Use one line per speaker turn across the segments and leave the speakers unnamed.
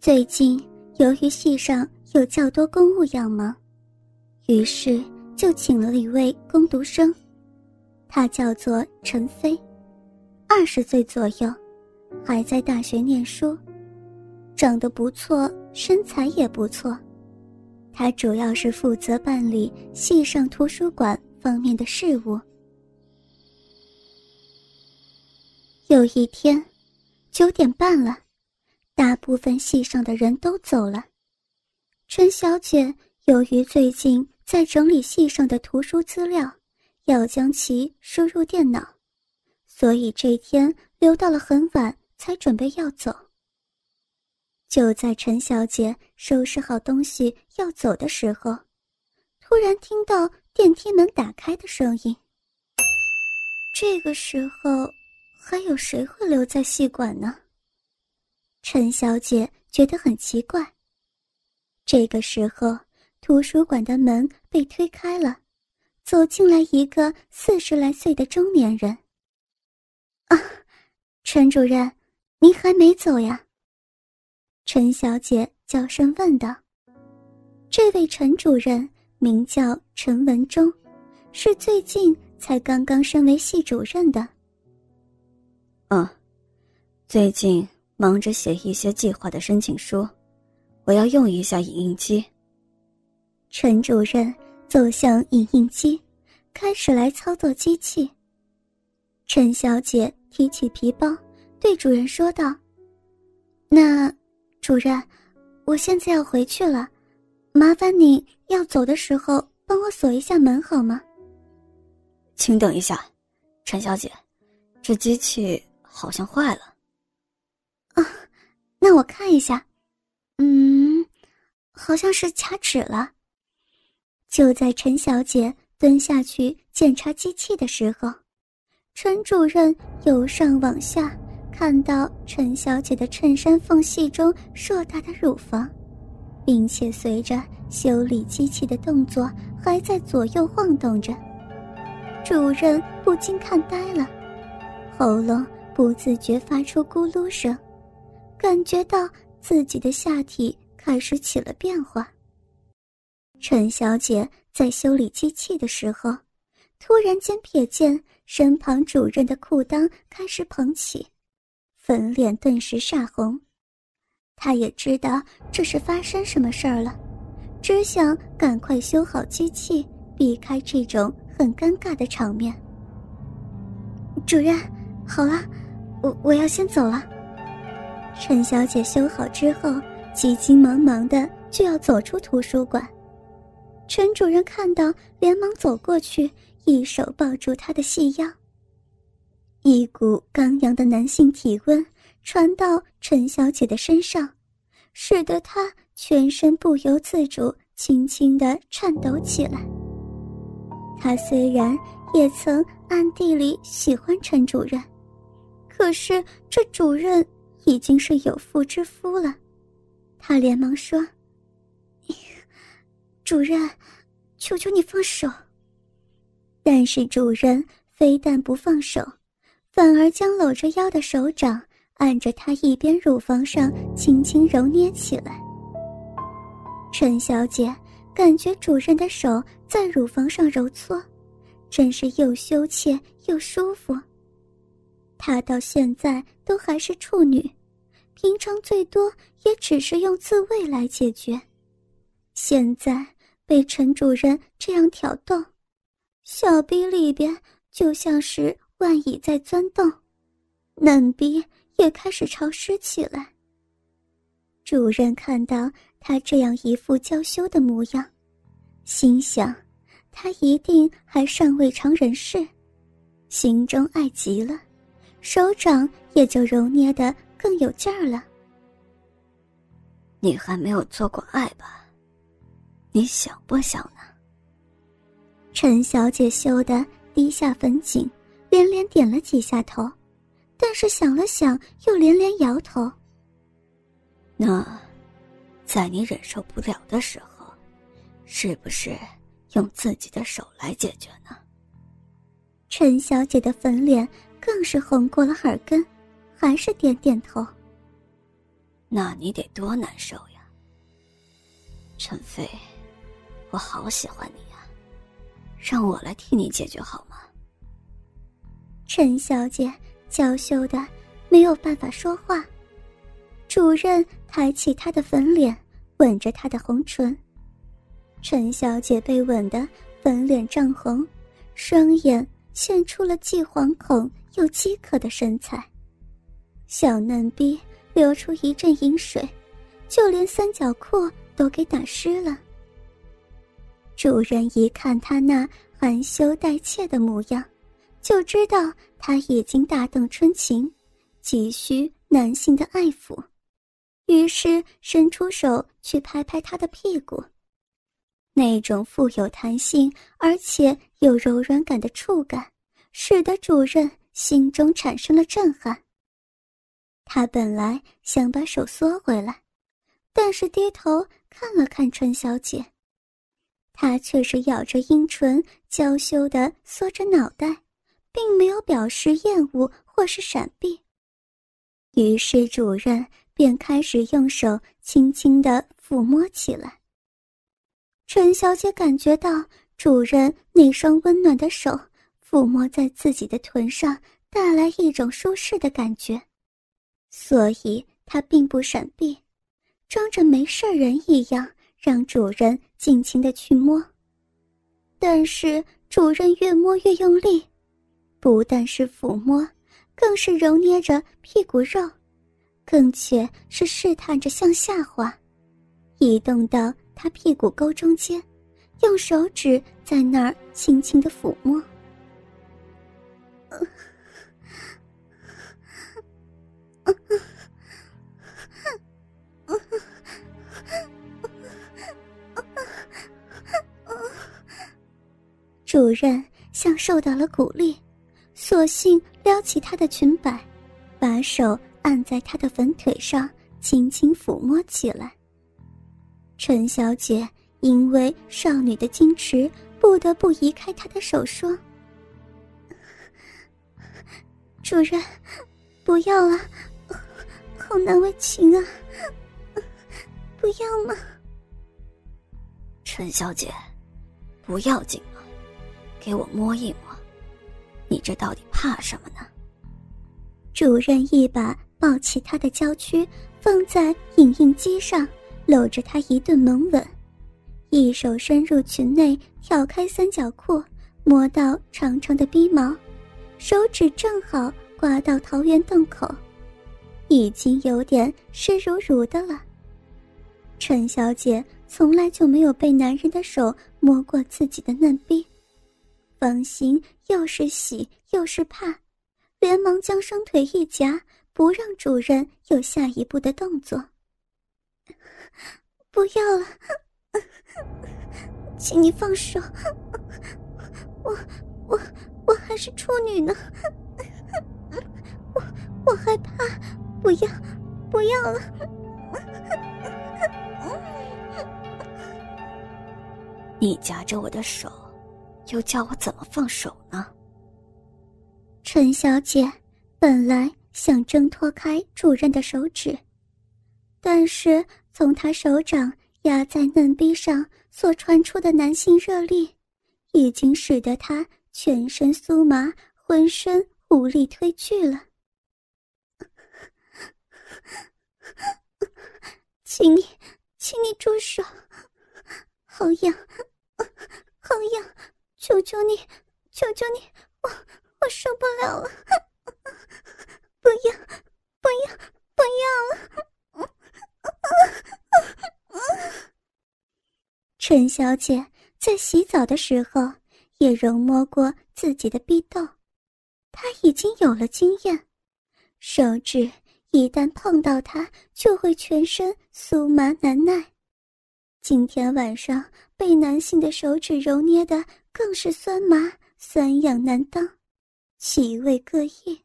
最近由于戏上有较多公务要忙，于是就请了一位工读生，他叫做陈飞，二十岁左右，还在大学念书，长得不错，身材也不错。他主要是负责办理戏上图书馆方面的事务。有一天，九点半了，大部分戏上的人都走了。陈小姐由于最近在整理戏上的图书资料，要将其输入电脑，所以这天留到了很晚才准备要走。就在陈小姐收拾好东西要走的时候，突然听到电梯门打开的声音。这个时候，还有谁会留在戏馆呢？陈小姐觉得很奇怪。这个时候，图书馆的门被推开了，走进来一个四十来岁的中年人。啊，陈主任，您还没走呀？陈小姐娇声问道：“这位陈主任名叫陈文忠，是最近才刚刚升为系主任的。”“
嗯，最近忙着写一些计划的申请书，我要用一下影印机。”
陈主任走向影印机，开始来操作机器。陈小姐提起皮包，对主任说道：“那。”主任，我现在要回去了，麻烦你要走的时候帮我锁一下门好吗？
请等一下，陈小姐，这机器好像坏了。
啊，那我看一下，嗯，好像是卡纸了。就在陈小姐蹲下去检查机器的时候，陈主任由上往下。看到陈小姐的衬衫缝隙中硕大的乳房，并且随着修理机器的动作还在左右晃动着，主任不禁看呆了，喉咙不自觉发出咕噜声，感觉到自己的下体开始起了变化。陈小姐在修理机器的时候，突然间瞥见身旁主任的裤裆开始膨起。粉脸顿时煞红，他也知道这是发生什么事儿了，只想赶快修好机器，避开这种很尴尬的场面。主任，好了，我我要先走了。陈小姐修好之后，急急忙忙的就要走出图书馆。陈主任看到，连忙走过去，一手抱住她的细腰。一股刚阳的男性体温传到陈小姐的身上，使得她全身不由自主、轻轻的颤抖起来。她虽然也曾暗地里喜欢陈主任，可是这主任已经是有妇之夫了。他连忙说：“主任，求求你放手。”但是主任非但不放手。反而将搂着腰的手掌按着她一边乳房上轻轻揉捏起来。陈小姐感觉主任的手在乳房上揉搓，真是又羞怯又舒服。她到现在都还是处女，平常最多也只是用自慰来解决，现在被陈主任这样挑逗，小臂里边就像是……万蚁在钻动，嫩逼也开始潮湿起来。主任看到他这样一副娇羞的模样，心想，他一定还尚未尝人事，心中爱极了，手掌也就揉捏的更有劲儿了。
你还没有做过爱吧？你想不想呢？
陈小姐羞得低下粉颈。连连点了几下头，但是想了想，又连连摇头。
那，在你忍受不了的时候，是不是用自己的手来解决呢？
陈小姐的粉脸更是红过了耳根，还是点点头。
那你得多难受呀，陈飞，我好喜欢你呀，让我来替你解决好吗？
陈小姐娇羞的没有办法说话。主任抬起她的粉脸，吻着她的红唇。陈小姐被吻得粉脸涨红，双眼现出了既惶恐又饥渴的神采。小嫩逼流出一阵淫水，就连三角裤都给打湿了。主人一看他那含羞带怯的模样。就知道他已经大动春情，急需男性的爱抚，于是伸出手去拍拍他的屁股。那种富有弹性而且有柔软感的触感，使得主人心中产生了震撼。他本来想把手缩回来，但是低头看了看春小姐，她却是咬着阴唇，娇羞的缩着脑袋。并没有表示厌恶或是闪避，于是主任便开始用手轻轻的抚摸起来。陈小姐感觉到主任那双温暖的手抚摸在自己的臀上，带来一种舒适的感觉，所以它并不闪避，装着没事人一样，让主人尽情的去摸。但是主人越摸越用力。不但是抚摸，更是揉捏着屁股肉，更且是试探着向下滑，移动到他屁股沟中间，用手指在那儿轻轻的抚摸。主人像受到了鼓励。索性撩起她的裙摆，把手按在她的粉腿上，轻轻抚摸起来。陈小姐因为少女的矜持，不得不移开她的手，说：“主人，不要了，好难为情啊，不要嘛。”
陈小姐，不要紧，给我摸一摸。你这到底怕什么呢？
主任一把抱起他的娇躯，放在影印机上，搂着他一顿猛吻，一手伸入裙内挑开三角裤，摸到长长的鼻毛，手指正好刮到桃源洞口，已经有点湿漉漉的了。陈小姐从来就没有被男人的手摸过自己的嫩逼。放心又是喜又是怕，连忙将双腿一夹，不让主人有下一步的动作。不要了，请你放手，我我我还是处女呢，我我害怕，不要不要了，
你夹着我的手。又叫我怎么放手呢？
陈小姐本来想挣脱开主任的手指，但是从他手掌压在嫩逼上所传出的男性热力，已经使得他全身酥麻，浑身无力推拒了。请你，请你住手！好痒，好痒！求求你，求求你，我我受不了了！不要，不要，不要了！陈小姐在洗澡的时候也揉摸过自己的逼洞，她已经有了经验，手指一旦碰到它，就会全身酥麻难耐。今天晚上被男性的手指揉捏的。更是酸麻、酸痒难当，气味各异。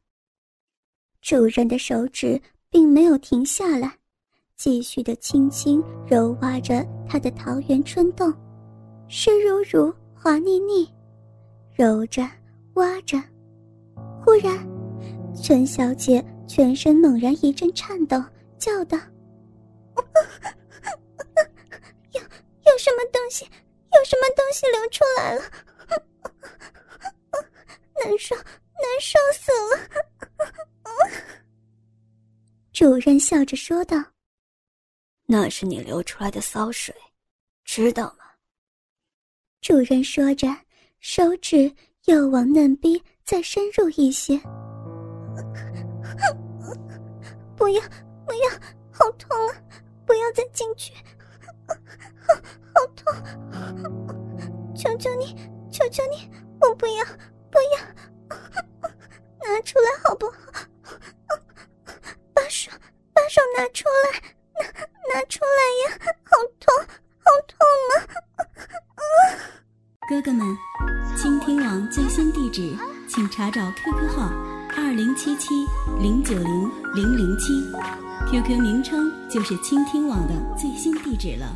主人的手指并没有停下来，继续的轻轻揉挖着他的桃源春洞，湿漉漉、滑腻腻，揉着、挖着。忽然，陈小姐全身猛然一阵颤抖，叫道：“ 有有什么东西？什么东西流出来了？难受，难受死了！主人笑着说道：“
那是你流出来的骚水，知道吗？”
主人说着，手指又往嫩逼再深入一些。不要，不要，好痛啊！不要再进去，好痛！求求你，求求你，我不要，不要，拿出来好不好？把手，把手拿出来，拿拿出来呀！好痛，好痛啊！
哥哥们，倾听网最新地址，请查找 QQ 号二零七七零九零零零七。QQ 名称就是倾听网的最新地址了。